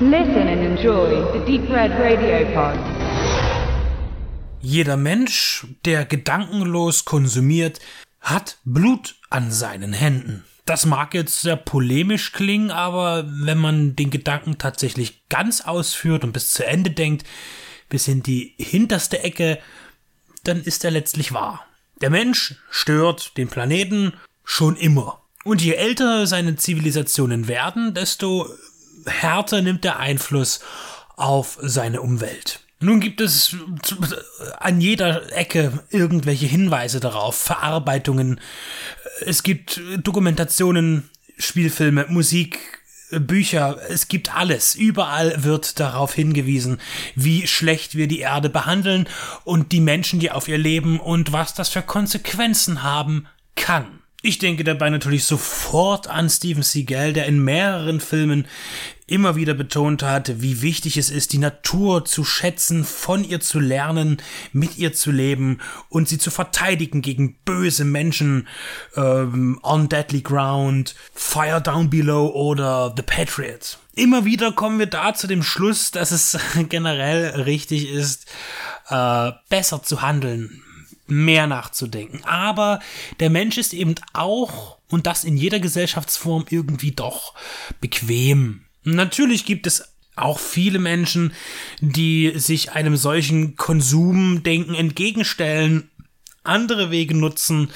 Listen and enjoy the Deep Red Radio Pod. Jeder Mensch, der gedankenlos konsumiert, hat Blut an seinen Händen. Das mag jetzt sehr polemisch klingen, aber wenn man den Gedanken tatsächlich ganz ausführt und bis zu Ende denkt, bis in die hinterste Ecke, dann ist er letztlich wahr. Der Mensch stört den Planeten schon immer. Und je älter seine Zivilisationen werden, desto härter nimmt der Einfluss auf seine Umwelt. Nun gibt es an jeder Ecke irgendwelche Hinweise darauf, Verarbeitungen. Es gibt Dokumentationen, Spielfilme, Musik, Bücher, es gibt alles. Überall wird darauf hingewiesen, wie schlecht wir die Erde behandeln und die Menschen, die auf ihr leben und was das für Konsequenzen haben kann. Ich denke dabei natürlich sofort an Steven Seagal, der in mehreren Filmen immer wieder betont hat, wie wichtig es ist, die Natur zu schätzen, von ihr zu lernen, mit ihr zu leben und sie zu verteidigen gegen böse Menschen, ähm, On Deadly Ground, Fire Down Below oder The Patriots. Immer wieder kommen wir da zu dem Schluss, dass es generell richtig ist, äh, besser zu handeln, mehr nachzudenken. Aber der Mensch ist eben auch, und das in jeder Gesellschaftsform irgendwie doch bequem. Natürlich gibt es auch viele Menschen, die sich einem solchen Konsumdenken entgegenstellen, andere Wege nutzen,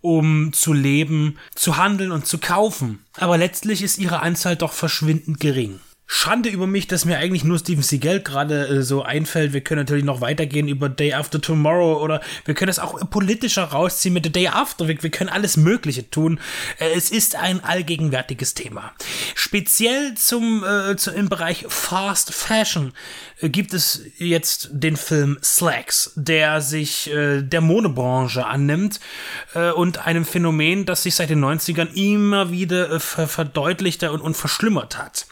um zu leben, zu handeln und zu kaufen. Aber letztlich ist ihre Anzahl doch verschwindend gering. Schande über mich, dass mir eigentlich nur Steven Seagal gerade äh, so einfällt. Wir können natürlich noch weitergehen über Day After Tomorrow oder wir können es auch politischer rausziehen mit The Day After. Wir, wir können alles Mögliche tun. Äh, es ist ein allgegenwärtiges Thema. Speziell zum, äh, zu, im Bereich Fast Fashion äh, gibt es jetzt den Film Slacks, der sich äh, der Modebranche annimmt äh, und einem Phänomen, das sich seit den 90ern immer wieder ver verdeutlichter und, und verschlimmert hat.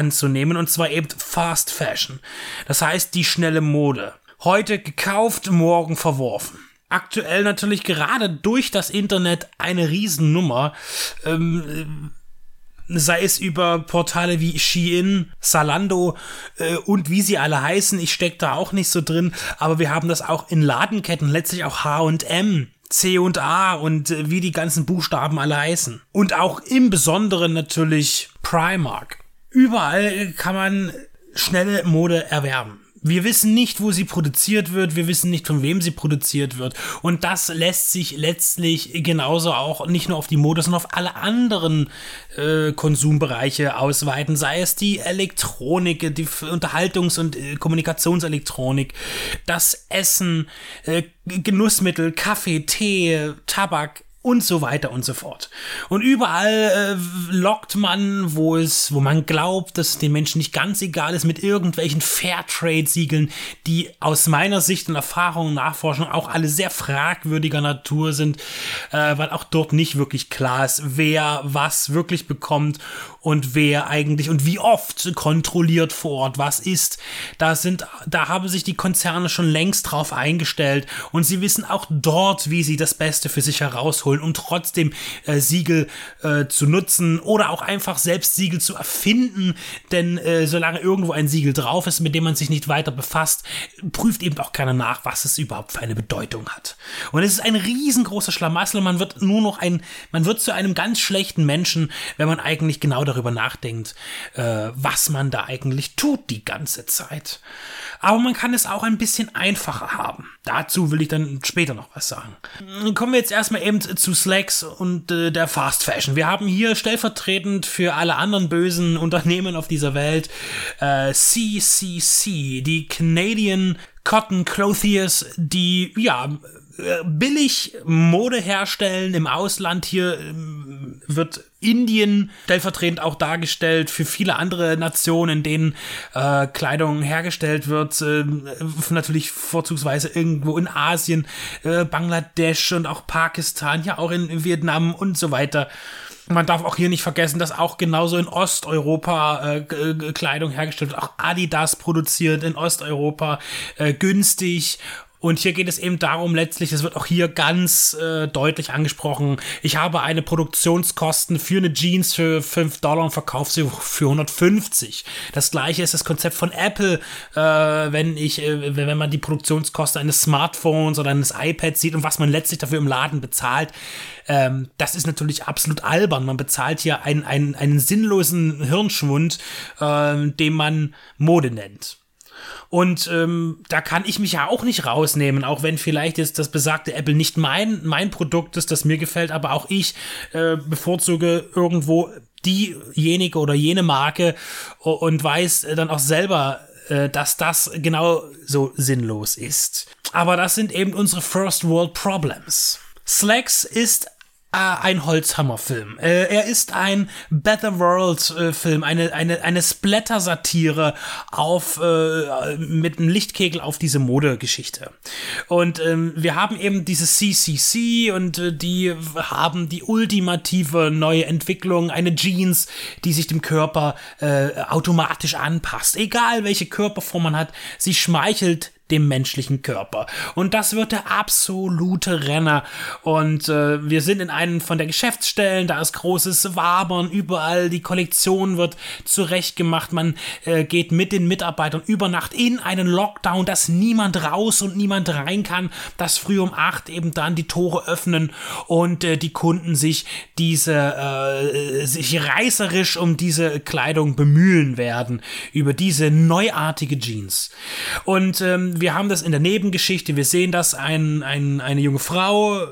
Anzunehmen, und zwar eben Fast Fashion. Das heißt die schnelle Mode. Heute gekauft, morgen verworfen aktuell natürlich gerade durch das Internet eine Riesennummer. Ähm, sei es über Portale wie Shein, Salando äh, und wie sie alle heißen. Ich stecke da auch nicht so drin, aber wir haben das auch in Ladenketten, letztlich auch H&M. C und A und äh, wie die ganzen Buchstaben alle heißen. Und auch im Besonderen natürlich Primark. Überall kann man schnelle Mode erwerben. Wir wissen nicht, wo sie produziert wird, wir wissen nicht, von wem sie produziert wird. Und das lässt sich letztlich genauso auch nicht nur auf die Mode, sondern auf alle anderen äh, Konsumbereiche ausweiten, sei es die Elektronik, die Unterhaltungs- und äh, Kommunikationselektronik, das Essen, äh, Genussmittel, Kaffee, Tee, Tabak, und so weiter und so fort. Und überall äh, lockt man, wo es, wo man glaubt, dass es den Menschen nicht ganz egal ist, mit irgendwelchen Fairtrade-Siegeln, die aus meiner Sicht und Erfahrung und Nachforschung auch alle sehr fragwürdiger Natur sind, äh, weil auch dort nicht wirklich klar ist, wer was wirklich bekommt und wer eigentlich und wie oft kontrolliert vor Ort was ist. Da sind, da haben sich die Konzerne schon längst drauf eingestellt und sie wissen auch dort, wie sie das Beste für sich herausholen holen, um trotzdem äh, Siegel äh, zu nutzen oder auch einfach selbst Siegel zu erfinden. Denn äh, solange irgendwo ein Siegel drauf ist, mit dem man sich nicht weiter befasst, prüft eben auch keiner nach, was es überhaupt für eine Bedeutung hat. Und es ist ein riesengroßer Schlamassel. Man wird nur noch ein, man wird zu einem ganz schlechten Menschen, wenn man eigentlich genau darüber nachdenkt, äh, was man da eigentlich tut die ganze Zeit. Aber man kann es auch ein bisschen einfacher haben. Dazu will ich dann später noch was sagen. Kommen wir jetzt erstmal eben zu Slacks und äh, der Fast Fashion. Wir haben hier stellvertretend für alle anderen bösen Unternehmen auf dieser Welt äh, CCC, die Canadian Cotton Clothiers, die ja billig Mode herstellen im Ausland. Hier ähm, wird Indien stellvertretend auch dargestellt für viele andere Nationen, in denen äh, Kleidung hergestellt wird. Äh, natürlich vorzugsweise irgendwo in Asien, äh, Bangladesch und auch Pakistan, ja auch in Vietnam und so weiter. Man darf auch hier nicht vergessen, dass auch genauso in Osteuropa äh, Kleidung hergestellt wird. Auch Adidas produziert in Osteuropa äh, günstig Und hier geht es eben darum, letztlich, es wird auch hier ganz äh, deutlich angesprochen, ich habe eine Produktionskosten für eine Jeans für 5 Dollar und verkaufe sie für 150. Das gleiche ist das Konzept von Apple, äh, wenn ich, äh, wenn man die Produktionskosten eines Smartphones oder eines iPads sieht und was man letztlich dafür im Laden bezahlt. Ähm, das ist natürlich absolut albern. Man bezahlt hier einen, einen, einen sinnlosen Hirnschwund, äh, den man Mode nennt. Und ähm, da kann ich mich ja auch nicht rausnehmen, auch wenn vielleicht jetzt das besagte Apple nicht mein, mein Produkt ist, das mir gefällt, aber auch ich äh, bevorzuge irgendwo diejenige oder jene Marke und weiß dann auch selber, äh, dass das genau so sinnlos ist. Aber das sind eben unsere First World Problems. Slacks ist ein Holzhammer-Film. Äh, er ist ein Better World-Film, eine, eine, eine Splatter-Satire auf, äh, mit einem Lichtkegel auf diese Modegeschichte. Und ähm, wir haben eben diese CCC und äh, die haben die ultimative neue Entwicklung, eine Jeans, die sich dem Körper äh, automatisch anpasst. Egal welche Körperform man hat, sie schmeichelt dem menschlichen Körper. Und das wird der absolute Renner. Und äh, wir sind in einem von der Geschäftsstellen, da ist großes Wabern, überall die Kollektion wird zurechtgemacht. Man äh, geht mit den Mitarbeitern über Nacht in einen Lockdown, dass niemand raus und niemand rein kann, dass früh um acht eben dann die Tore öffnen und äh, die Kunden sich diese, äh, sich reißerisch um diese Kleidung bemühen werden, über diese neuartige Jeans. Und ähm, wir haben das in der Nebengeschichte, wir sehen das, ein, ein, eine junge Frau,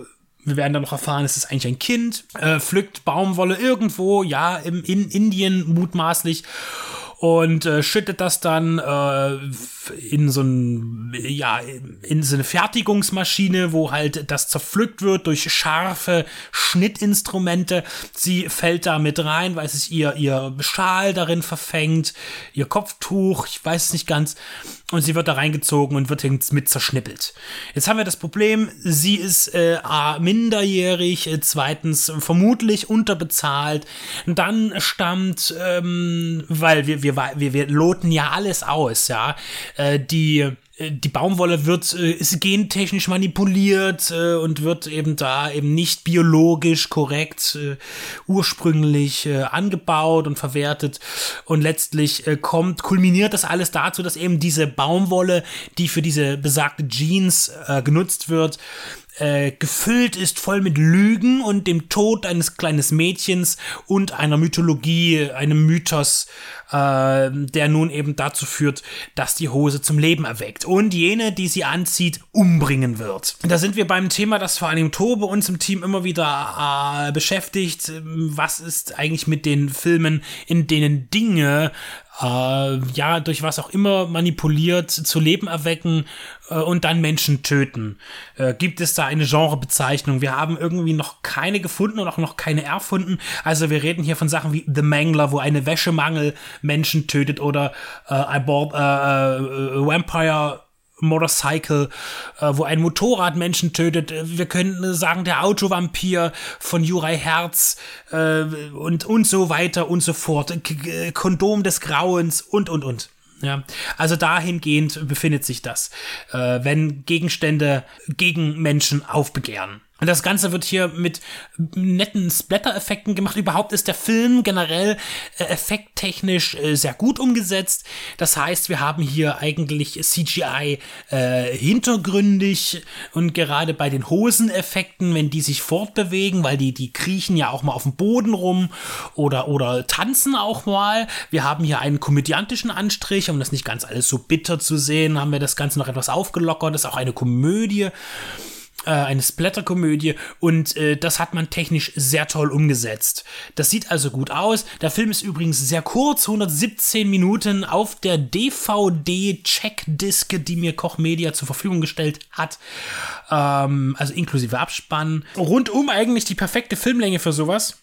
wir werden dann noch erfahren, es ist eigentlich ein Kind, äh, pflückt Baumwolle irgendwo, ja, im, in Indien mutmaßlich und äh, schüttet das dann äh, in so ein ja in so eine Fertigungsmaschine, wo halt das zerpflückt wird durch scharfe Schnittinstrumente. Sie fällt da mit rein, weil es ihr ihr Schal darin verfängt, ihr Kopftuch, ich weiß es nicht ganz und sie wird da reingezogen und wird mit zerschnippelt. Jetzt haben wir das Problem, sie ist äh, A, minderjährig, äh, zweitens vermutlich unterbezahlt. Dann stammt, ähm, weil wir, wir, wir, wir loten ja alles aus, ja, äh, die äh, die Baumwolle wird äh, ist gentechnisch manipuliert äh, und wird eben da eben nicht biologisch korrekt äh, ursprünglich äh, angebaut und verwertet. Und letztlich äh, kommt kulminiert das alles dazu, dass eben diese Baumwolle, die für diese besagte Jeans genutzt wird, gefüllt ist voll mit Lügen und dem Tod eines kleinen Mädchens und einer Mythologie, einem Mythos, äh, der nun eben dazu führt, dass die Hose zum Leben erweckt und jene, die sie anzieht, umbringen wird. Da sind wir beim Thema, das vor allem Tobe uns im Team immer wieder äh, beschäftigt. Was ist eigentlich mit den Filmen, in denen Dinge äh, ja, durch was auch immer manipuliert, zu Leben erwecken äh, und dann Menschen töten. Äh, gibt es da eine Genrebezeichnung? Wir haben irgendwie noch keine gefunden und auch noch keine erfunden. Also wir reden hier von Sachen wie The Mangler, wo eine Wäschemangel Menschen tötet oder äh, I bought, äh, äh, Vampire Motorcycle, äh, wo ein Motorrad Menschen tötet. Wir könnten sagen, der Autovampir von Juraj Herz äh, und, und so weiter und so fort. K Kondom des Grauens und, und, und. Ja, also dahingehend befindet sich das, äh, wenn Gegenstände gegen Menschen aufbegehren. Und das Ganze wird hier mit netten Splatter-Effekten gemacht. Überhaupt ist der Film generell äh, effekttechnisch äh, sehr gut umgesetzt. Das heißt, wir haben hier eigentlich CGI äh, hintergründig und gerade bei den Hoseneffekten, wenn die sich fortbewegen, weil die, die kriechen ja auch mal auf dem Boden rum oder, oder tanzen auch mal. Wir haben hier einen komödiantischen Anstrich, um das nicht ganz alles so bitter zu sehen, haben wir das Ganze noch etwas aufgelockert. Das ist auch eine Komödie äh, eine Splatter-Komödie und äh, das hat man technisch sehr toll umgesetzt. Das sieht also gut aus. Der Film ist übrigens sehr kurz, 117 Minuten auf der DVD-Checkdisk, die mir Koch Media zur Verfügung gestellt hat. Ähm, also inklusive Abspann. Rundum eigentlich die perfekte Filmlänge für sowas.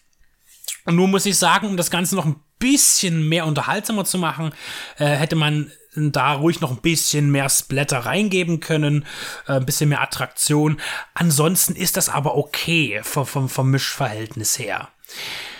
Und nur muss ich sagen, um das Ganze noch ein bisschen mehr unterhaltsamer zu machen, äh, hätte man da ruhig noch ein bisschen mehr Splatter reingeben können, äh, ein bisschen mehr Attraktion. Ansonsten ist das aber okay vom, vom, vom Mischverhältnis her.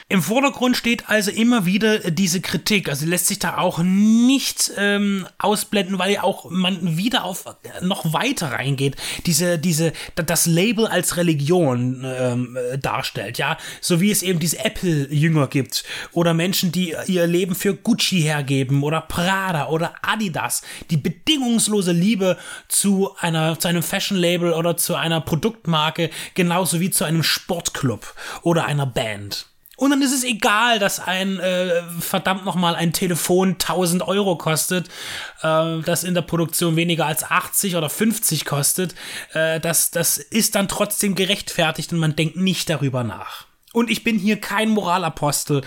Im Vordergrund steht also immer wieder diese Kritik. Also lässt sich da auch nicht ähm, ausblenden, weil ja auch man wieder auf noch weiter reingeht. Diese, diese, das Label als Religion ähm, darstellt, ja. So wie es eben diese Apple-Jünger gibt. Oder Menschen, die ihr Leben für Gucci hergeben oder Prada oder Adidas. Die bedingungslose Liebe zu einer, zu einem Fashion-Label oder zu einer Produktmarke, genauso wie zu einem Sportclub oder einer Band. Und dann ist es egal, dass ein äh, verdammt nochmal ein Telefon 1000 Euro kostet, äh, das in der Produktion weniger als 80 oder 50 kostet. Äh, das, das ist dann trotzdem gerechtfertigt und man denkt nicht darüber nach. Und ich bin hier kein Moralapostel,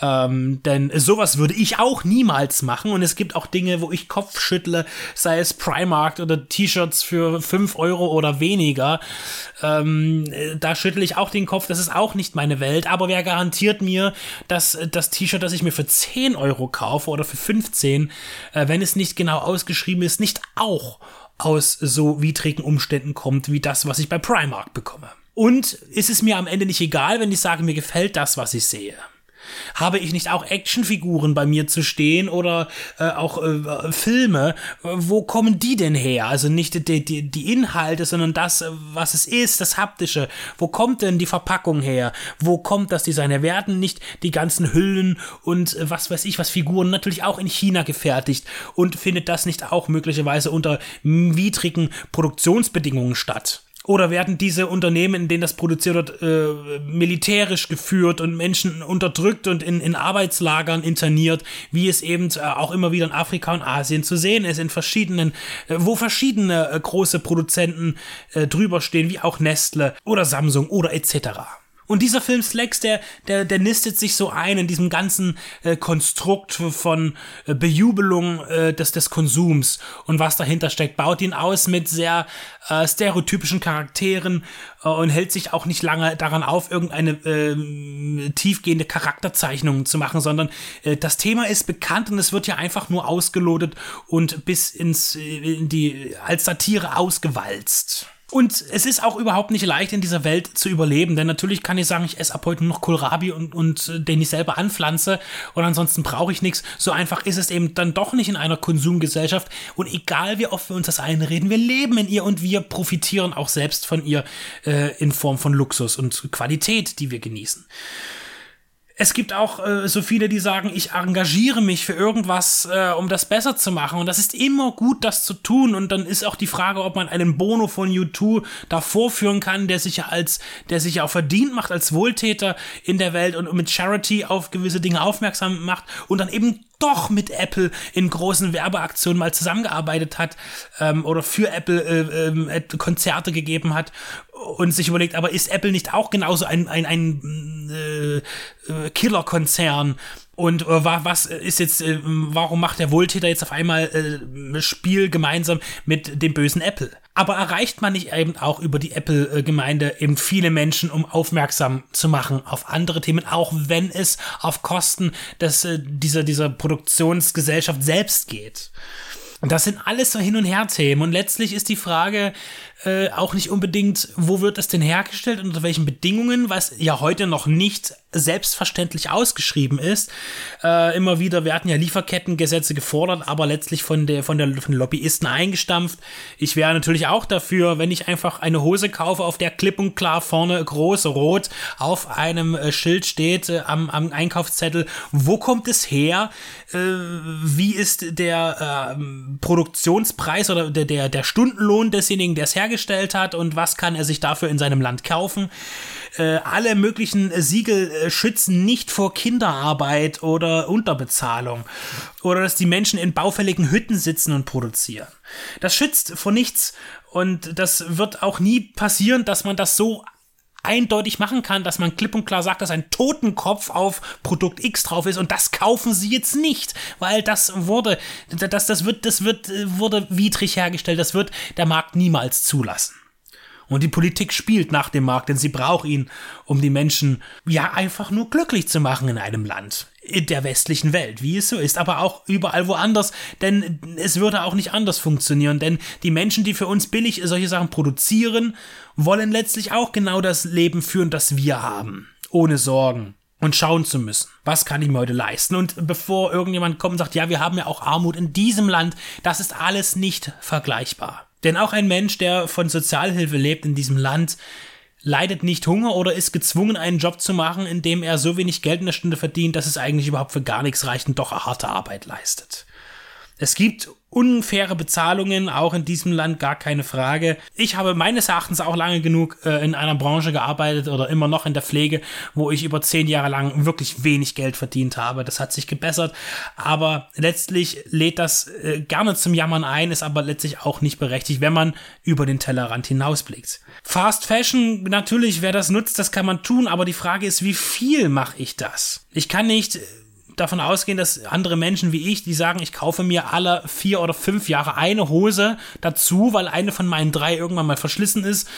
ähm, denn sowas würde ich auch niemals machen. Und es gibt auch Dinge, wo ich Kopf schüttle, sei es Primark oder T-Shirts für 5 Euro oder weniger. Ähm, da schüttle ich auch den Kopf, das ist auch nicht meine Welt. Aber wer garantiert mir, dass das T-Shirt, das ich mir für 10 Euro kaufe oder für 15, äh, wenn es nicht genau ausgeschrieben ist, nicht auch aus so widrigen Umständen kommt wie das, was ich bei Primark bekomme. Und ist es mir am Ende nicht egal, wenn ich sage, mir gefällt das, was ich sehe? Habe ich nicht auch Actionfiguren bei mir zu stehen oder äh, auch äh, Filme? Wo kommen die denn her? Also nicht die, die, die Inhalte, sondern das, was es ist, das Haptische. Wo kommt denn die Verpackung her? Wo kommt das Design her? Werden nicht die ganzen Hüllen und äh, was weiß ich, was Figuren natürlich auch in China gefertigt und findet das nicht auch möglicherweise unter widrigen Produktionsbedingungen statt? Oder werden diese Unternehmen, in denen das produziert wird, äh, militärisch geführt und Menschen unterdrückt und in, in Arbeitslagern interniert, wie es eben äh, auch immer wieder in Afrika und Asien zu sehen ist, in verschiedenen, äh, wo verschiedene äh, große Produzenten äh, drüber stehen, wie auch Nestle oder Samsung oder etc. Und dieser Film Slacks, der, der, der nistet sich so ein in diesem ganzen äh, Konstrukt von äh, Bejubelung äh, des, des Konsums und was dahinter steckt. Baut ihn aus mit sehr äh, stereotypischen Charakteren äh, und hält sich auch nicht lange daran auf, irgendeine äh, tiefgehende Charakterzeichnung zu machen, sondern äh, das Thema ist bekannt und es wird ja einfach nur ausgelotet und bis ins, äh, in die, als Satire ausgewalzt. Und es ist auch überhaupt nicht leicht in dieser Welt zu überleben, denn natürlich kann ich sagen, ich esse ab heute nur noch Kohlrabi und, und äh, den ich selber anpflanze und ansonsten brauche ich nichts. So einfach ist es eben dann doch nicht in einer Konsumgesellschaft und egal wie oft wir uns das einreden, wir leben in ihr und wir profitieren auch selbst von ihr äh, in Form von Luxus und Qualität, die wir genießen es gibt auch äh, so viele, die sagen, ich engagiere mich für irgendwas, äh, um das besser zu machen. Und das ist immer gut, das zu tun. Und dann ist auch die Frage, ob man einen Bono von U2 da vorführen kann, der sich ja als, der sich ja auch verdient macht als Wohltäter in der Welt und mit Charity auf gewisse Dinge aufmerksam macht und dann eben doch mit Apple in großen Werbeaktionen mal zusammengearbeitet hat ähm, oder für Apple äh, äh, Konzerte gegeben hat und sich überlegt, aber ist Apple nicht auch genauso ein, ein, ein äh, äh Killerkonzern? Und äh, was ist jetzt, äh, warum macht der Wohltäter jetzt auf einmal äh, Spiel gemeinsam mit dem bösen Apple? Aber erreicht man nicht eben auch über die Apple-Gemeinde eben viele Menschen, um aufmerksam zu machen auf andere Themen, auch wenn es auf Kosten des, äh, dieser, dieser Produktionsgesellschaft selbst geht? Und das sind alles so Hin- und Her-Themen. Und letztlich ist die Frage äh, auch nicht unbedingt, wo wird es denn hergestellt und unter welchen Bedingungen, was ja heute noch nicht selbstverständlich ausgeschrieben ist. Äh, immer wieder, wir hatten ja Lieferkettengesetze gefordert, aber letztlich von der, von der von Lobbyisten eingestampft. Ich wäre natürlich auch dafür, wenn ich einfach eine Hose kaufe, auf der klipp und klar vorne groß rot auf einem äh, Schild steht äh, am, am Einkaufszettel, wo kommt es her? Äh, wie ist der äh, Produktionspreis oder der, der, der Stundenlohn desjenigen, der es hergestellt hat und was kann er sich dafür in seinem Land kaufen? Äh, alle möglichen Siegel äh, schützen nicht vor Kinderarbeit oder Unterbezahlung oder dass die Menschen in baufälligen Hütten sitzen und produzieren. Das schützt vor nichts und das wird auch nie passieren, dass man das so eindeutig machen kann, dass man klipp und klar sagt, dass ein Totenkopf auf Produkt X drauf ist und das kaufen sie jetzt nicht, weil das wurde, das, das wird, das wird, äh, wurde widrig hergestellt, das wird der Markt niemals zulassen. Und die Politik spielt nach dem Markt, denn sie braucht ihn, um die Menschen ja einfach nur glücklich zu machen in einem Land, in der westlichen Welt, wie es so ist, aber auch überall woanders, denn es würde auch nicht anders funktionieren, denn die Menschen, die für uns billig solche Sachen produzieren, wollen letztlich auch genau das Leben führen, das wir haben, ohne Sorgen und schauen zu müssen, was kann ich mir heute leisten. Und bevor irgendjemand kommt und sagt, ja, wir haben ja auch Armut in diesem Land, das ist alles nicht vergleichbar. Denn auch ein Mensch, der von Sozialhilfe lebt in diesem Land, leidet nicht Hunger oder ist gezwungen, einen Job zu machen, in dem er so wenig Geld in der Stunde verdient, dass es eigentlich überhaupt für gar nichts reicht und doch harte Arbeit leistet. Es gibt unfaire Bezahlungen, auch in diesem Land gar keine Frage. Ich habe meines Erachtens auch lange genug äh, in einer Branche gearbeitet oder immer noch in der Pflege, wo ich über zehn Jahre lang wirklich wenig Geld verdient habe. Das hat sich gebessert, aber letztlich lädt das äh, gerne zum Jammern ein, ist aber letztlich auch nicht berechtigt, wenn man über den Tellerrand hinausblickt. Fast Fashion, natürlich, wer das nutzt, das kann man tun, aber die Frage ist, wie viel mache ich das? Ich kann nicht davon ausgehen, dass andere Menschen wie ich, die sagen, ich kaufe mir alle vier oder fünf Jahre eine Hose dazu, weil eine von meinen drei irgendwann mal verschlissen ist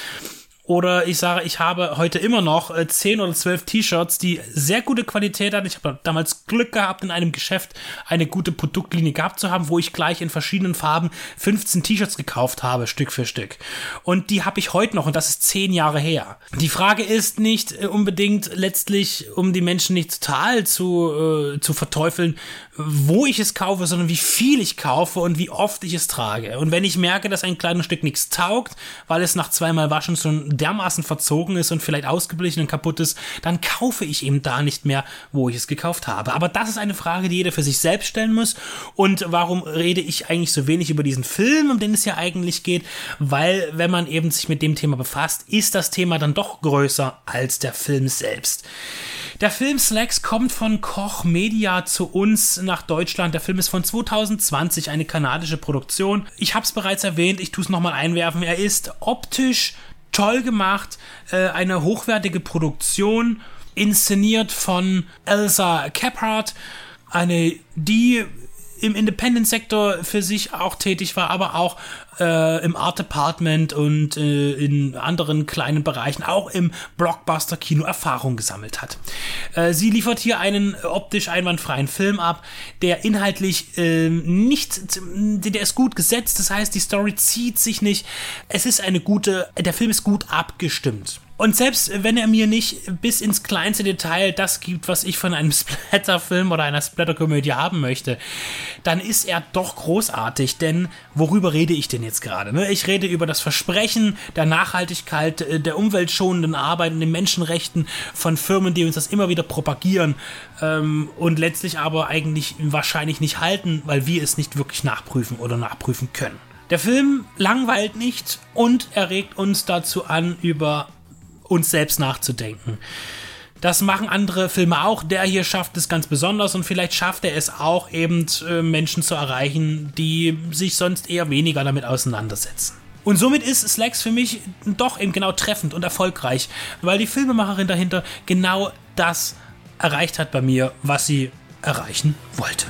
oder ich sage, ich habe heute immer noch äh, 10 oder 12 T-Shirts, die sehr gute Qualität hatten. Ich habe damals Glück gehabt, in einem Geschäft eine gute Produktlinie gehabt zu haben, wo ich gleich in verschiedenen Farben 15 T-Shirts gekauft habe, Stück für Stück. Und die habe ich heute noch und das ist 10 Jahre her. Die Frage ist nicht äh, unbedingt letztlich, um die Menschen nicht total zu, äh, zu verteufeln, wo ich es kaufe, sondern wie viel ich kaufe und wie oft ich es trage. Und wenn ich merke, dass ein kleines Stück nichts taugt, weil es nach zweimal Waschen schon dermaßen verzogen ist und vielleicht ausgeblichen und kaputt ist, dann kaufe ich eben da nicht mehr, wo ich es gekauft habe. Aber das ist eine Frage, die jeder für sich selbst stellen muss. Und warum rede ich eigentlich so wenig über diesen Film, um den es ja eigentlich geht? Weil, wenn man eben sich mit dem Thema befasst, ist das Thema dann doch größer als der Film selbst. Der Film Slacks kommt von Koch Media zu uns nach Deutschland. Der Film ist von 2020, eine kanadische Produktion. Ich habe es bereits erwähnt, ich tue es nochmal einwerfen. Er ist optisch toll gemacht, äh, eine hochwertige Produktion, inszeniert von Elsa Kephart, eine, die im Independent-Sektor für sich auch tätig war, aber auch äh, im Art Department und äh, in anderen kleinen Bereichen, auch im Blockbuster-Kino Erfahrung gesammelt hat. Äh, sie liefert hier einen optisch einwandfreien Film ab, der inhaltlich äh, nicht, der ist gut gesetzt, das heißt, die Story zieht sich nicht. Es ist eine gute, der Film ist gut abgestimmt. Und selbst wenn er mir nicht bis ins kleinste Detail das gibt, was ich von einem Splatter-Film oder einer Splatter-Komödie haben möchte, dann ist er doch großartig. Denn worüber rede ich denn jetzt gerade? Ne? Ich rede über das Versprechen der Nachhaltigkeit, äh, der umweltschonenden Arbeit und den Menschenrechten von Firmen, die uns das immer wieder propagieren ähm, und letztlich aber eigentlich wahrscheinlich nicht halten, weil wir es nicht wirklich nachprüfen oder nachprüfen können. Der Film langweilt nicht und er regt uns dazu an, über uns selbst nachzudenken. Das machen andere Filme auch. Der hier schafft es ganz besonders und vielleicht schafft er es auch eben äh, Menschen zu erreichen, die sich sonst eher weniger damit auseinandersetzen. Und somit ist Slacks für mich doch eben genau treffend und erfolgreich, weil die Filmemacherin dahinter genau das erreicht hat bei mir, was sie erreichen wollte.